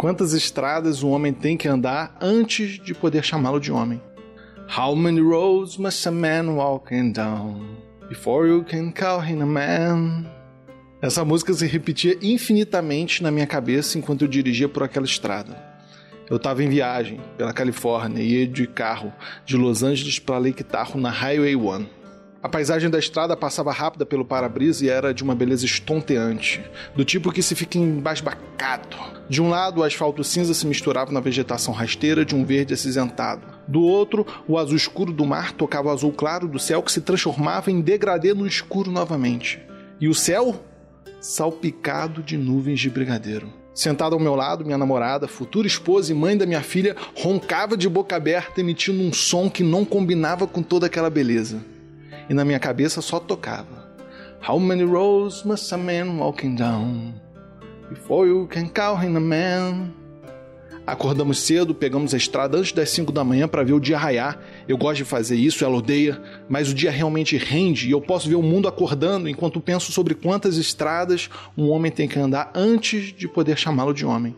Quantas estradas o homem tem que andar antes de poder chamá-lo de homem? How many roads must a man walk down before you can call him a man? Essa música se repetia infinitamente na minha cabeça enquanto eu dirigia por aquela estrada. Eu estava em viagem pela Califórnia e ia de carro de Los Angeles para Lake Tahoe na Highway 1. A paisagem da estrada passava rápida pelo para-brisa e era de uma beleza estonteante, do tipo que se fica embasbacado. De um lado, o asfalto cinza se misturava na vegetação rasteira de um verde acinzentado. Do outro, o azul escuro do mar tocava o azul claro do céu que se transformava em degradê no escuro novamente. E o céu salpicado de nuvens de brigadeiro. Sentada ao meu lado, minha namorada, futura esposa e mãe da minha filha, roncava de boca aberta, emitindo um som que não combinava com toda aquela beleza. E na minha cabeça só tocava: How many roads must a man walking down before you can call him a man? Acordamos cedo, pegamos a estrada antes das 5 da manhã para ver o dia raiar. Eu gosto de fazer isso, ela odeia, mas o dia realmente rende e eu posso ver o mundo acordando enquanto penso sobre quantas estradas um homem tem que andar antes de poder chamá-lo de homem.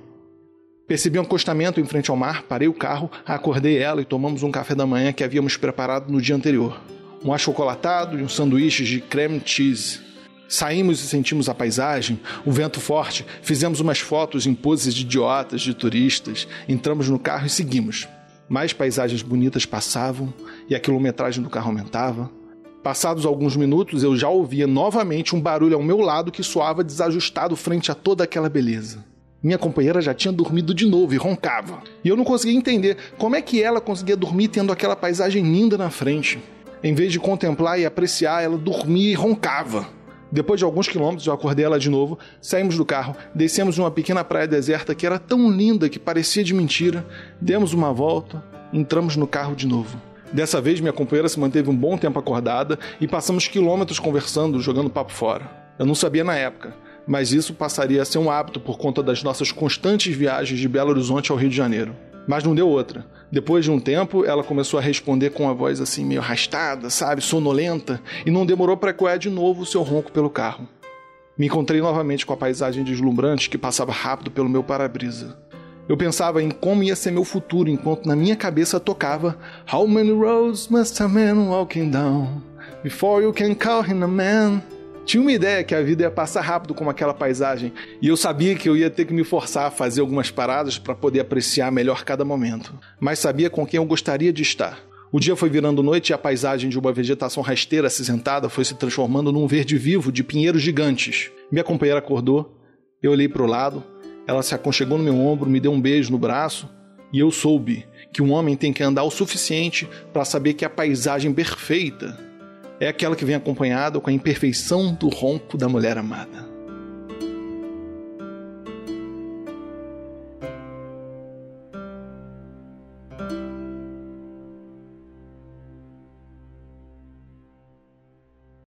Percebi um acostamento em frente ao mar, parei o carro, acordei ela e tomamos um café da manhã que havíamos preparado no dia anterior. Um achocolatado e um sanduíche de creme cheese. Saímos e sentimos a paisagem, o vento forte, fizemos umas fotos em poses de idiotas, de turistas, entramos no carro e seguimos. Mais paisagens bonitas passavam e a quilometragem do carro aumentava. Passados alguns minutos, eu já ouvia novamente um barulho ao meu lado que soava desajustado frente a toda aquela beleza. Minha companheira já tinha dormido de novo e roncava. E eu não conseguia entender como é que ela conseguia dormir tendo aquela paisagem linda na frente. Em vez de contemplar e apreciar, ela dormia e roncava. Depois de alguns quilômetros, eu acordei ela de novo, saímos do carro, descemos uma pequena praia deserta que era tão linda que parecia de mentira, demos uma volta, entramos no carro de novo. Dessa vez, minha companheira se manteve um bom tempo acordada e passamos quilômetros conversando, jogando papo fora. Eu não sabia na época, mas isso passaria a ser um hábito por conta das nossas constantes viagens de Belo Horizonte ao Rio de Janeiro. Mas não deu outra. Depois de um tempo, ela começou a responder com uma voz assim meio arrastada, sabe, sonolenta, e não demorou para ecoar de novo o seu ronco pelo carro. Me encontrei novamente com a paisagem deslumbrante que passava rápido pelo meu para-brisa. Eu pensava em como ia ser meu futuro enquanto na minha cabeça tocava How many roads must a man walking down before you can call him a man? Tinha uma ideia que a vida ia passar rápido como aquela paisagem, e eu sabia que eu ia ter que me forçar a fazer algumas paradas para poder apreciar melhor cada momento. Mas sabia com quem eu gostaria de estar. O dia foi virando noite e a paisagem de uma vegetação rasteira acinzentada foi se transformando num verde vivo de pinheiros gigantes. Minha companheira acordou, eu olhei para o lado, ela se aconchegou no meu ombro, me deu um beijo no braço, e eu soube que um homem tem que andar o suficiente para saber que a paisagem perfeita é aquela que vem acompanhada com a imperfeição do ronco da mulher amada.